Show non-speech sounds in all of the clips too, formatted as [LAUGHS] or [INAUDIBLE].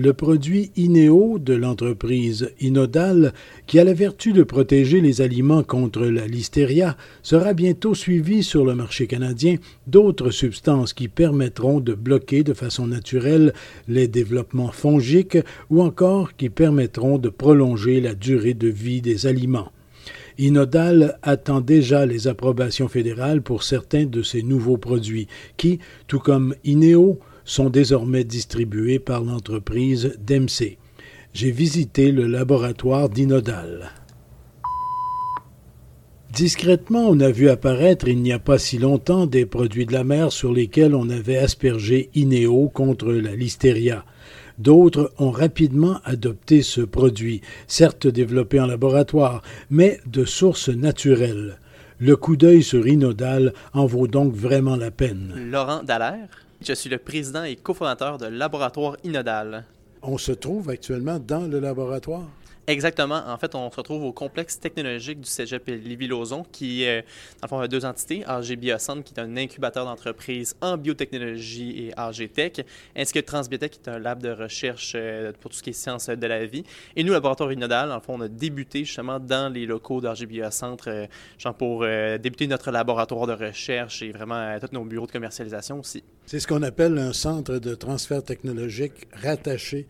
Le produit Ineo de l'entreprise Inodal, qui a la vertu de protéger les aliments contre la listeria, sera bientôt suivi sur le marché canadien d'autres substances qui permettront de bloquer de façon naturelle les développements fongiques ou encore qui permettront de prolonger la durée de vie des aliments. Inodal attend déjà les approbations fédérales pour certains de ces nouveaux produits qui, tout comme Ineo, sont désormais distribués par l'entreprise Dempsey. J'ai visité le laboratoire d'Inodal. Discrètement, on a vu apparaître il n'y a pas si longtemps des produits de la mer sur lesquels on avait aspergé Ineo contre la listeria. D'autres ont rapidement adopté ce produit, certes développé en laboratoire, mais de source naturelle. Le coup d'œil sur Inodal en vaut donc vraiment la peine. Laurent Dallaire, je suis le président et cofondateur de Laboratoire Inodal. On se trouve actuellement dans le laboratoire? Exactement. En fait, on se retrouve au complexe technologique du cégep Lévis-Lauzon, qui, est, dans le fond, a deux entités, AG Biocentre, qui est un incubateur d'entreprise en biotechnologie et AG Tech, ainsi que Transbiotech, qui est un lab de recherche euh, pour tout ce qui est sciences de la vie. Et nous, Laboratoire Inodal, dans le fond, on a débuté justement dans les locaux d'AG Biocentre, euh, genre pour euh, débuter notre laboratoire de recherche et vraiment tous nos bureaux de commercialisation aussi. C'est ce qu'on appelle un centre de transfert technologique rattaché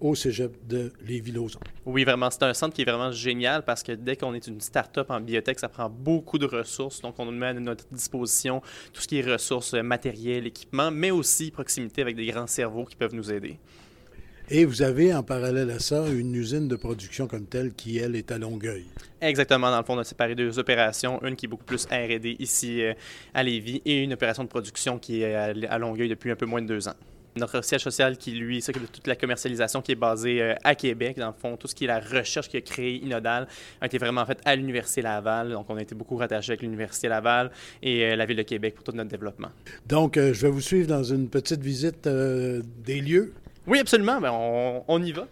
au cégep de Lévis-Lauzon. Oui, vraiment. C'est un centre qui est vraiment génial parce que dès qu'on est une start-up en biotech, ça prend beaucoup de ressources. Donc, on nous met à notre disposition tout ce qui est ressources matérielles, équipements, mais aussi proximité avec des grands cerveaux qui peuvent nous aider. Et vous avez en parallèle à ça une usine de production comme telle qui, elle, est à Longueuil. Exactement. Dans le fond, on a séparé deux opérations. Une qui est beaucoup plus RD ici euh, à Lévis et une opération de production qui est à Longueuil depuis un peu moins de deux ans. Notre siège social qui, lui, s'occupe de toute la commercialisation qui est basée euh, à Québec. Dans le fond, tout ce qui est la recherche qui a créé Inodal a été vraiment faite à l'Université Laval. Donc, on a été beaucoup rattaché avec l'Université Laval et euh, la Ville de Québec pour tout notre développement. Donc, je vais vous suivre dans une petite visite des lieux. Oui, absolument. Ben, on, y va.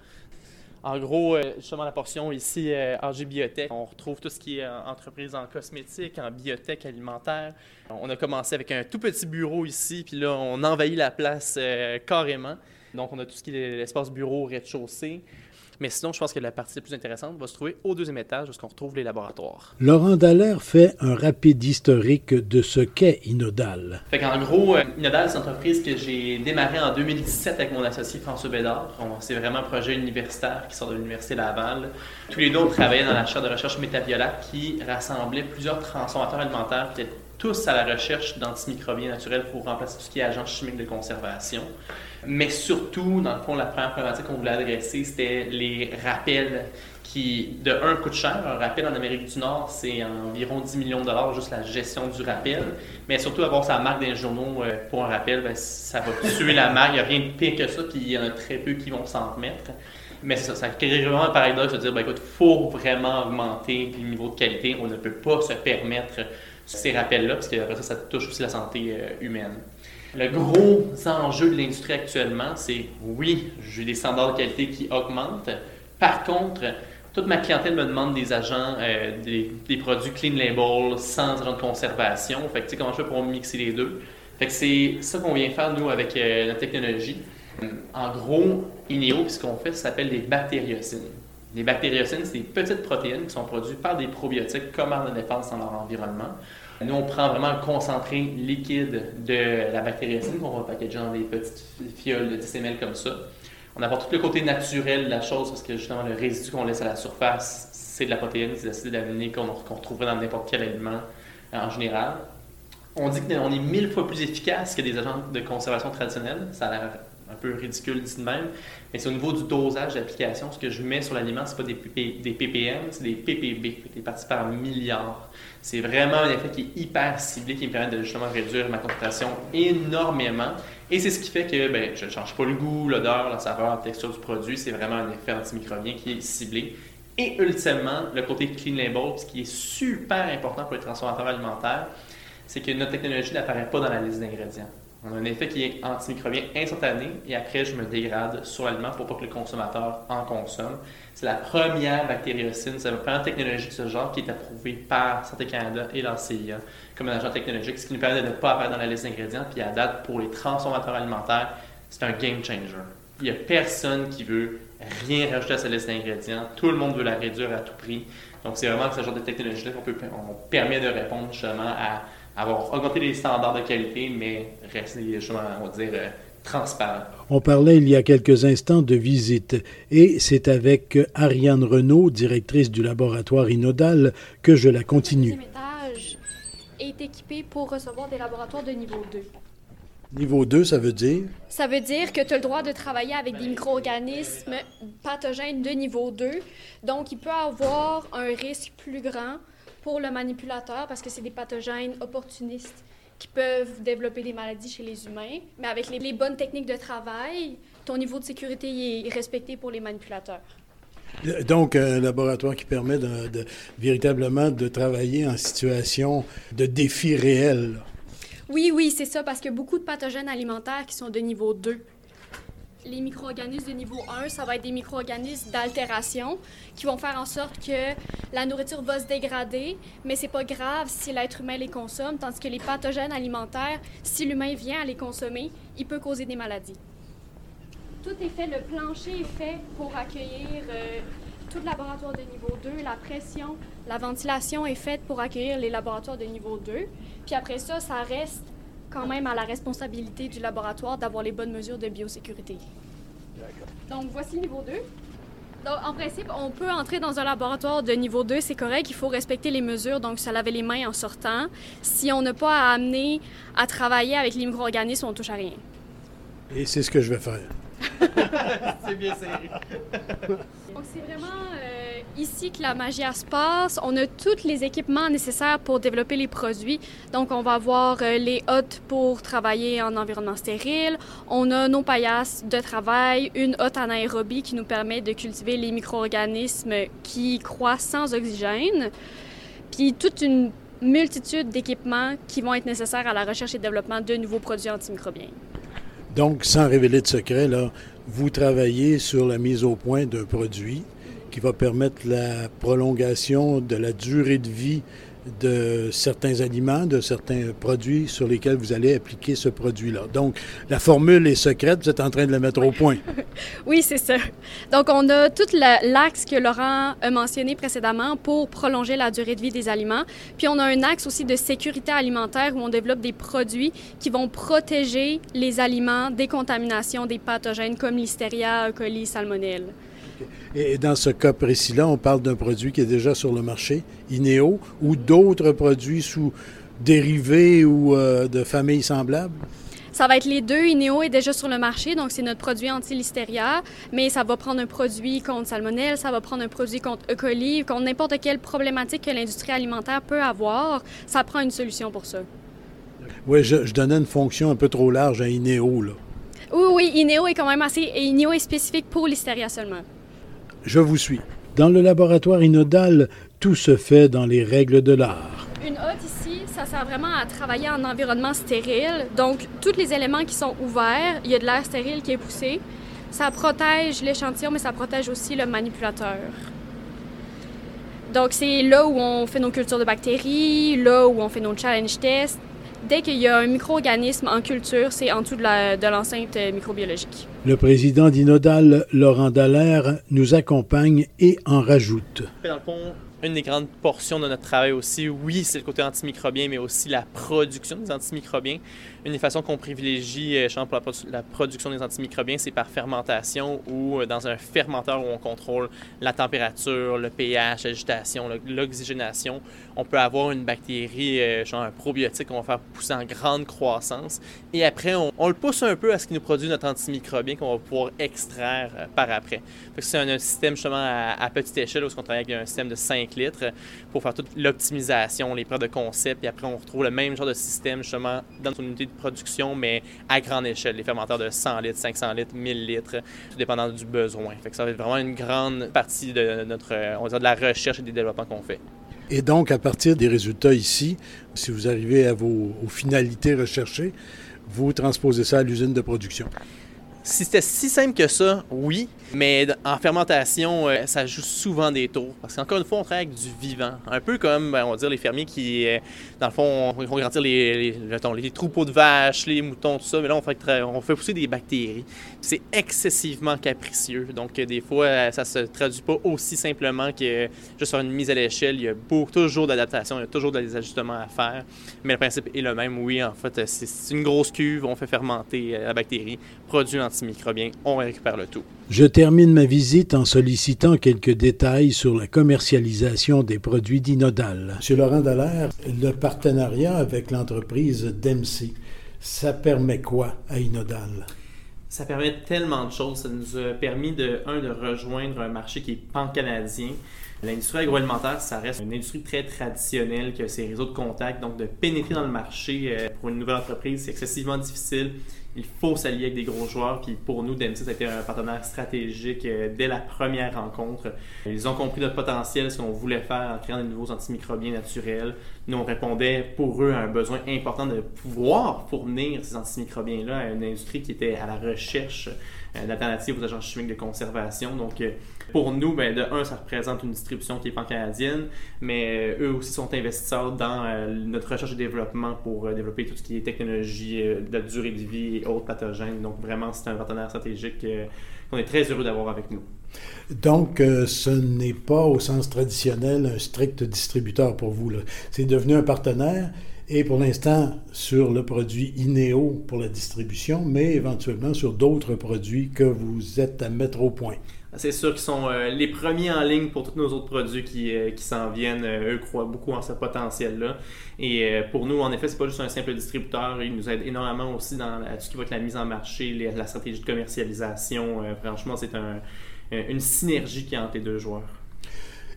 En gros, euh, justement, la portion ici, euh, AG Biotech, on retrouve tout ce qui est euh, entreprise en cosmétique, en biotech alimentaire. On a commencé avec un tout petit bureau ici, puis là, on envahit la place carrément. Donc, on a tout ce qui est l'espace bureau rez-de-chaussée. Mais sinon, je pense que la partie la plus intéressante va se trouver au deuxième étage, où on retrouve les laboratoires. Laurent Dallaire fait un rapide historique de ce qu'est Inodal. Fait en gros, euh, Inodal, c'est une entreprise que j'ai démarrée en 2017 avec mon associé François Bédard. C'est vraiment un projet universitaire qui sort de l'Université Laval. Tous les deux, on travaillait dans la chaire de recherche Métabiolat qui rassemblait plusieurs transformateurs alimentaires qui étaient tous à la recherche d'antimicrobiens naturels pour remplacer tout ce qui est agents chimiques de conservation. Mais surtout, dans le fond, la première problématique qu'on voulait adresser, c'était les rappels qui, de un, coûtent cher. Un rappel en Amérique du Nord, c'est environ 10 millions de dollars, juste la gestion du rappel. Mais surtout, avoir sa marque des journaux euh, pour un rappel, ben, ça va tuer la marque. Il n'y a rien de pire que ça, puis il y en a très peu qui vont s'en remettre. Mais ça, ça crée vraiment un paradoxe de dire, ben, écoute, il faut vraiment augmenter le niveau de qualité. On ne peut pas se permettre ces rappels-là, parce que ça, touche aussi la santé euh, humaine. Le gros enjeu de l'industrie actuellement, c'est oui, j'ai des standards de qualité qui augmentent. Par contre, toute ma clientèle me demande des agents, euh, des, produits clean label, sans agent de conservation. Fait que, tu sais, comment je fais pour mixer les deux? Fait que c'est ça qu'on vient faire, nous, avec euh, la technologie. En gros, Ineo, ce qu'on fait, ça s'appelle des bactériocines. Les bactériocines, c'est des petites protéines qui sont produites par des probiotiques comme en défense dans leur environnement. Nous, on prend vraiment le concentré liquide de la bactériocine qu'on va packager dans des petites fioles de 10 ml comme ça. On apporte tout le côté naturel de la chose parce que justement, le résidu qu'on laisse à la surface, c'est de la protéine, c'est de l'acide aminé qu'on retrouverait dans n'importe quel aliment euh, en général. On dit qu'on est mille fois plus efficace que des agents de conservation traditionnels. Ça a l'air un peu ridicule dit de même. Mais c'est au niveau du dosage d'application. Ce que je mets sur l'aliment, ce pas des, des ppm, c'est des ppb, des parties par milliard. C'est vraiment un effet qui est hyper ciblé, qui me permet de justement réduire ma concentration énormément. Et c'est ce qui fait que ben, je ne change pas le goût, l'odeur, la saveur, la texture du produit. C'est vraiment un effet antimicrobien qui est ciblé. Et ultimement, le côté clean label, ce qui est super important pour les transformateurs alimentaires, c'est que notre technologie n'apparaît pas dans la liste d'ingrédients. On a un effet qui est antimicrobien instantané et après, je me dégrade sur l'aliment pour pas que le consommateur en consomme. C'est la première bactériocine, c'est la première technologie de ce genre qui est approuvée par Santé Canada et l'ACIA comme un agent technologique, ce qui nous permet de ne pas apparaître dans la liste d'ingrédients. Puis à date, pour les transformateurs alimentaires, c'est un game changer. Il n'y a personne qui veut rien rajouter à sa liste d'ingrédients. Tout le monde veut la réduire à tout prix. Donc, c'est vraiment ce genre de technologie-là qu'on on permet de répondre justement à avoir augmenté les standards de qualité, mais rester justement, on va dire, euh, transparent. On parlait il y a quelques instants de visite et c'est avec Ariane Renault, directrice du laboratoire Inodal, que je la continue. Le étage est équipé pour recevoir des laboratoires de niveau 2. Niveau 2, ça veut dire? Ça veut dire que tu as le droit de travailler avec des micro-organismes pathogènes de niveau 2. Donc, il peut avoir un risque plus grand pour le manipulateur parce que c'est des pathogènes opportunistes qui peuvent développer des maladies chez les humains. Mais avec les, bonnes techniques de travail, ton niveau de sécurité est respecté pour les manipulateurs. Donc, un laboratoire qui permet de, véritablement de travailler en situation de défi réel. Oui, oui, c'est ça, parce qu'il y a beaucoup de pathogènes alimentaires qui sont de niveau 2. Les micro-organismes de niveau 1, ça va être des micro-organismes d'altération qui vont faire en sorte que la nourriture va se dégrader, mais c'est pas grave si l'être humain les consomme, tandis que les pathogènes alimentaires, si l'humain vient à les consommer, il peut causer des maladies. Tout est fait, le plancher est fait pour accueillir euh, tout le laboratoire de niveau 2, la pression, la ventilation est faite pour accueillir les laboratoires de niveau 2. Puis après ça, ça reste quand même à la responsabilité du laboratoire d'avoir les bonnes mesures de biosécurité. Donc, voici le niveau 2. Donc, en principe, on peut entrer dans un laboratoire de niveau 2, c'est correct, il faut respecter les mesures, donc se laver les mains en sortant. Si on n'a pas à amener à travailler avec les micro-organismes, on touche à rien. Et c'est ce que je vais faire. [LAUGHS] c'est bien serré. donc, c'est vraiment ici que la magie se passe. On a tous les équipements nécessaires pour développer les produits. Donc, on va avoir euh, les hottes pour travailler en environnement stérile. On a nos paillasses de travail, une hotte anaérobie qui nous permet de cultiver les micro-organismes qui croissent sans oxygène. Puis toute une multitude d'équipements qui vont être nécessaires à la recherche et développement de nouveaux produits antimicrobiens. Donc, sans révéler de secret, là, vous travaillez sur la mise au point d'un produit qui va permettre la prolongation de la durée de vie de certains aliments, de certains produits sur lesquels vous allez appliquer ce produit-là. Donc, la formule est secrète, vous êtes en train de la mettre au point. [LAUGHS] oui, c'est ça. Donc, on a tout l'axe que Laurent a mentionné précédemment pour prolonger la durée de vie des aliments. Puis, on a un axe aussi de sécurité alimentaire où on développe des produits qui vont protéger les aliments des contaminations des pathogènes comme Listeria, E. coli, Salmonelle. Et dans ce cas précis-là, on parle d'un produit qui est déjà sur le marché, Ineo, ou d'autres produits sous dérivés ou euh, de familles semblables? Ça va être les deux. Ineo est déjà sur le marché, donc c'est notre produit anti-listeria, mais ça va prendre un produit contre salmonelle, ça va prendre un produit contre E. coli, contre n'importe quelle problématique que l'industrie alimentaire peut avoir. Ça prend une solution pour ça. Oui, je, je donnais une fonction un peu trop large à Ineo, là. Oui, oui, Ineo est quand même assez... Et Ineo est spécifique pour l'Listeria seulement. Je vous suis. Dans le laboratoire inodal, tout se fait dans les règles de l'art. Une hotte ici, ça sert vraiment à travailler en environnement stérile. Donc, tous les éléments qui sont ouverts, il y a de l'air stérile qui est poussé. Ça protège l'échantillon, mais ça protège aussi le manipulateur. Donc, c'est là où on fait nos cultures de bactéries, là où on fait nos challenge tests, dès qu'il y a un micro-organisme en culture, c'est en dessous de l'enceinte euh, microbiologique. Le président d'Inodal, Laurent Dallaire, nous accompagne et en rajoute. Dans le fond, une des grandes portions de notre travail aussi, oui, c'est le côté antimicrobien, mais aussi la production des antimicrobiens. Une des façons qu'on privilégie euh, pour la, production des antimicrobiens, c'est par fermentation ou euh, dans un fermenteur où on contrôle la température, le pH, l'agitation, l'oxygénation. On peut avoir une bactérie, euh, genre un probiotique qu'on va faire pousser en grande croissance. Et après, on, le pousse un peu à ce qui nous produit notre antimicrobien qu'on va pouvoir extraire par après. C'est un, système justement à, petite échelle où on travaille avec un système de 5 litres pour faire toute l'optimisation, les preuves de concept. Et après, on retrouve le même genre de système justement dans une unité de production, mais à grande échelle, les fermenteurs de 100 litres, 500 litres, 1000 litres, tout dépendant du besoin. Fait que ça va être vraiment une grande partie de notre, on va dire, de la recherche et des développements qu'on fait. Et donc, à partir des résultats ici, si vous arrivez à vos aux finalités recherchées, vous transposez ça à l'usine de production. Si c'était si simple que ça, oui, mais en fermentation, euh, ça joue souvent des tours. Parce qu'encore une fois, on travaille avec du vivant. Un peu comme, ben, on va dire, les fermiers qui, euh, dans le fond, vont grandir les, troupeaux de vaches, les moutons, tout ça. Mais là, on fait, pousser des bactéries. C'est excessivement capricieux. Donc, euh, des fois, ça se traduit pas aussi simplement que juste faire une mise à l'échelle. Il y a beaucoup, toujours d'adaptation, il y a toujours des ajustements à faire. Mais le principe est le même. Oui, en fait, c'est une grosse cuve, on fait fermenter la bactérie, produit on récupère le tout. Je termine ma visite en sollicitant quelques détails sur la commercialisation des produits d'Inodal. Monsieur Laurent Dallaire, le partenariat avec l'entreprise Dempsey, ça permet quoi à Inodal? Ça permet tellement de choses. Ça nous a permis de, un, de rejoindre un marché qui est pan-canadien. L'industrie agroalimentaire, ça reste une industrie très traditionnelle qui a ses réseaux de contacts. Donc, de pénétrer dans le marché euh, pour une nouvelle entreprise, c'est excessivement difficile il faut s'allier avec des gros joueurs. Puis pour nous, Dempsey, a été un partenaire stratégique euh, dès la première rencontre. Ils ont compris notre potentiel, ce qu'on voulait faire en créant de nouveaux antimicrobiens naturels. Nous, on répondait pour eux à un besoin important de pouvoir fournir ces antimicrobiens-là à une industrie qui était à la recherche d'alternatives aux agents chimiques de conservation. Donc, euh, pour nous, ben, de un, ça représente une distribution qui est pan-canadienne, mais eux aussi sont investisseurs dans notre recherche et développement pour développer tout ce qui est technologie de durée de vie et autres pathogènes. Donc, vraiment, c'est un partenaire stratégique qu'on est très heureux d'avoir avec nous. Donc, euh, ce n'est pas au sens traditionnel un strict distributeur pour vous. C'est devenu un partenaire et pour l'instant sur le produit Ineo pour la distribution, mais éventuellement sur d'autres produits que vous êtes à mettre au point. C'est sûr qu'ils sont euh, les premiers en ligne pour tous nos autres produits qui, euh, qui s'en viennent. eux croient beaucoup en ce potentiel-là. Et pour nous, en effet, c'est pas juste un simple distributeur. Ils nous aident énormément aussi dans tout ce qui va être la mise en marché, la stratégie de commercialisation. franchement, c'est un, euh, une synergie qui est entre les deux joueurs.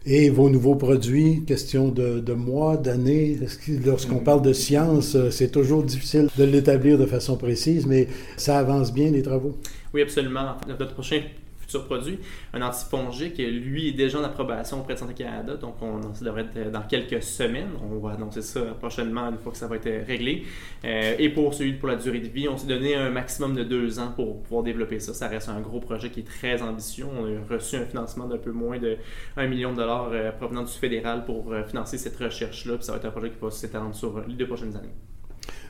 Et vos nouveaux produits, question de, mois, d'années, lorsqu'on mm. parle de science, euh, c'est toujours difficile de l'établir de façon précise, mais ça avance bien les travaux? Oui, absolument. Notre prochain produit. Un antifongique, lui, est déjà en approbation auprès de Santé Canada, donc on, ça devrait être dans quelques semaines. On va annoncer ça prochainement une fois que ça va être réglé. Euh, et pour celui pour la durée de vie, on s'est donné un maximum de deux ans pour pouvoir développer ça. Ça reste un gros projet qui est très ambitieux. On a reçu un financement d'un peu moins de 1 million de dollars euh, provenant du fédéral pour euh, financer cette recherche-là. Puis ça va être un projet qui va s'étendre sur les deux prochaines années.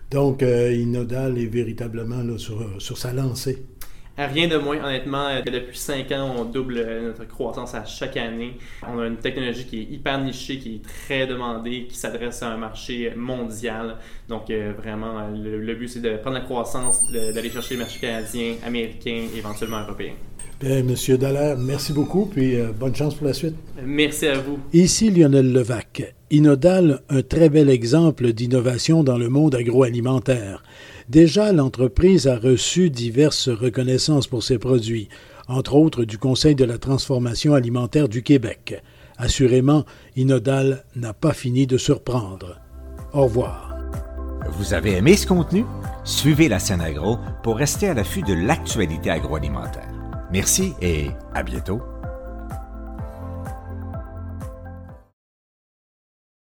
Donc, Inodal est véritablement là, sur, sur sa lancée. Rien de moins, honnêtement, euh, depuis 5 ans, on double euh, notre croissance à chaque année. On a une technologie qui est hyper nichée, qui est très demandée, qui s'adresse à un marché mondial. Donc, euh, vraiment, le, but, c'est de prendre la croissance, d'aller chercher les marchés canadiens, américains, éventuellement européens. Bien, Monsieur Dallaire, merci beaucoup, puis bonne chance pour la suite. Merci à vous. Ici Lionel Levac. Inodal, un très bel exemple d'innovation dans le monde agroalimentaire. Déjà, l'entreprise a reçu diverses reconnaissances pour ses produits, entre autres du Conseil de la transformation alimentaire du Québec. Assurément, Inodal n'a pas fini de surprendre. Au revoir. Vous avez aimé ce contenu? Suivez la scène agro pour rester à l'affût de l'actualité agroalimentaire. Merci et à bientôt.